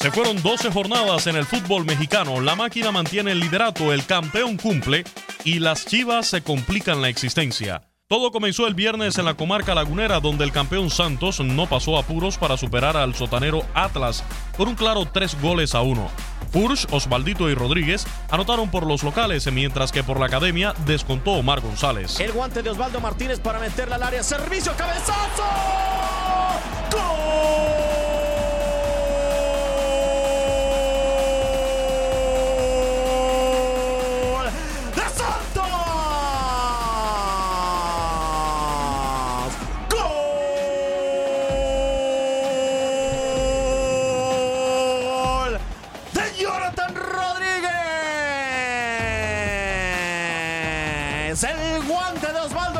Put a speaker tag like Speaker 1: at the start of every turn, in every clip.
Speaker 1: Se fueron 12 jornadas en el fútbol mexicano. La máquina mantiene el liderato, el campeón cumple y las chivas se complican la existencia. Todo comenzó el viernes en la comarca lagunera, donde el campeón Santos no pasó apuros para superar al sotanero Atlas por un claro 3 goles a 1. Furch, Osvaldito y Rodríguez anotaron por los locales, mientras que por la academia descontó Omar González.
Speaker 2: El guante de Osvaldo Martínez para meterla al área. Servicio, cabezazo. ¡Gol! El guante de Osvaldo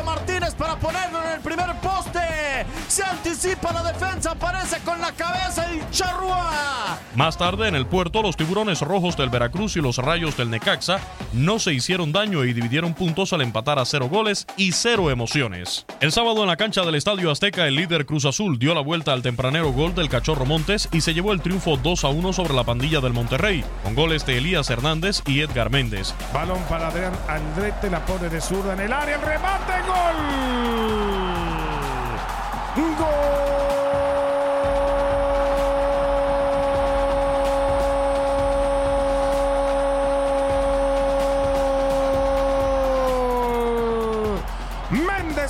Speaker 2: Se anticipa la defensa, aparece con la cabeza el charrúa.
Speaker 1: Más tarde en el puerto, los tiburones rojos del Veracruz y los rayos del Necaxa no se hicieron daño y dividieron puntos al empatar a cero goles y cero emociones. El sábado en la cancha del Estadio Azteca, el líder Cruz Azul dio la vuelta al tempranero gol del Cachorro Montes y se llevó el triunfo 2 a 1 sobre la pandilla del Monterrey, con goles de Elías Hernández y Edgar Méndez.
Speaker 3: Balón para Adrián Aldrete, la pone de zurda en el área, el remate, gol. ¡Gol!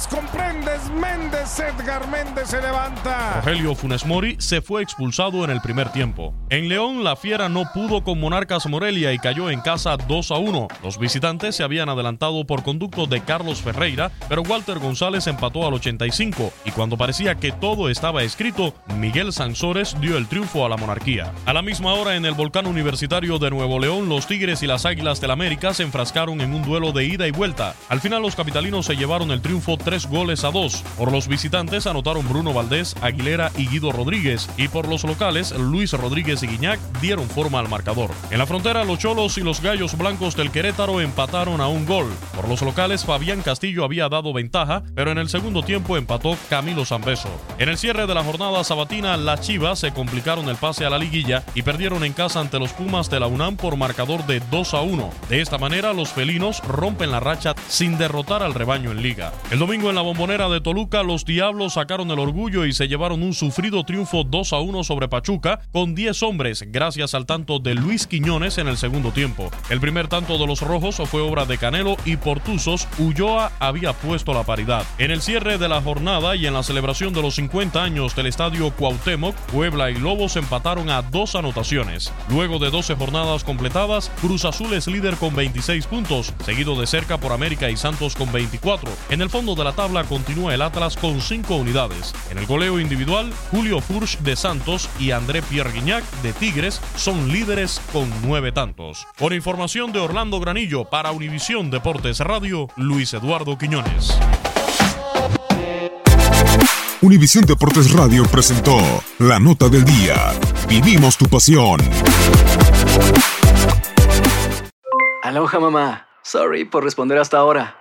Speaker 3: Comprendes, Méndez, Edgar Méndez se levanta.
Speaker 1: Rogelio Funes Mori se fue expulsado en el primer tiempo. En León, la Fiera no pudo con Monarcas Morelia y cayó en casa 2 a 1. Los visitantes se habían adelantado por conducto de Carlos Ferreira, pero Walter González empató al 85 y cuando parecía que todo estaba escrito, Miguel Sansores dio el triunfo a la monarquía. A la misma hora, en el volcán universitario de Nuevo León, los Tigres y las Águilas del América se enfrascaron en un duelo de ida y vuelta. Al final, los capitalinos se llevaron el triunfo tres goles a dos. Por los visitantes anotaron Bruno Valdés, Aguilera y Guido Rodríguez, y por los locales, Luis Rodríguez y Guiñac dieron forma al marcador. En la frontera, los Cholos y los Gallos Blancos del Querétaro empataron a un gol. Por los locales, Fabián Castillo había dado ventaja, pero en el segundo tiempo empató Camilo Zambeso. En el cierre de la jornada sabatina, las Chivas se complicaron el pase a la liguilla y perdieron en casa ante los Pumas de la UNAM por marcador de 2 a 1. De esta manera, los felinos rompen la racha sin derrotar al rebaño en liga. El domingo en la bombonera de Toluca, los Diablos sacaron el orgullo y se llevaron un sufrido triunfo 2 a 1 sobre Pachuca con 10 hombres, gracias al tanto de Luis Quiñones en el segundo tiempo. El primer tanto de los rojos fue obra de Canelo y Portuzos, Ulloa había puesto la paridad. En el cierre de la jornada y en la celebración de los 50 años del estadio Cuauhtémoc, Puebla y Lobos empataron a dos anotaciones. Luego de 12 jornadas completadas, Cruz Azul es líder con 26 puntos, seguido de cerca por América y Santos con 24. En el fondo de la tabla continúa el Atlas con 5 unidades. En el goleo individual, Julio Furch de Santos y André Pierre Guignac de Tigres son líderes con 9 tantos. Por información de Orlando Granillo para Univisión Deportes Radio, Luis Eduardo Quiñones.
Speaker 4: Univisión Deportes Radio presentó la nota del día. Vivimos tu pasión.
Speaker 5: Aloha mamá. Sorry por responder hasta ahora.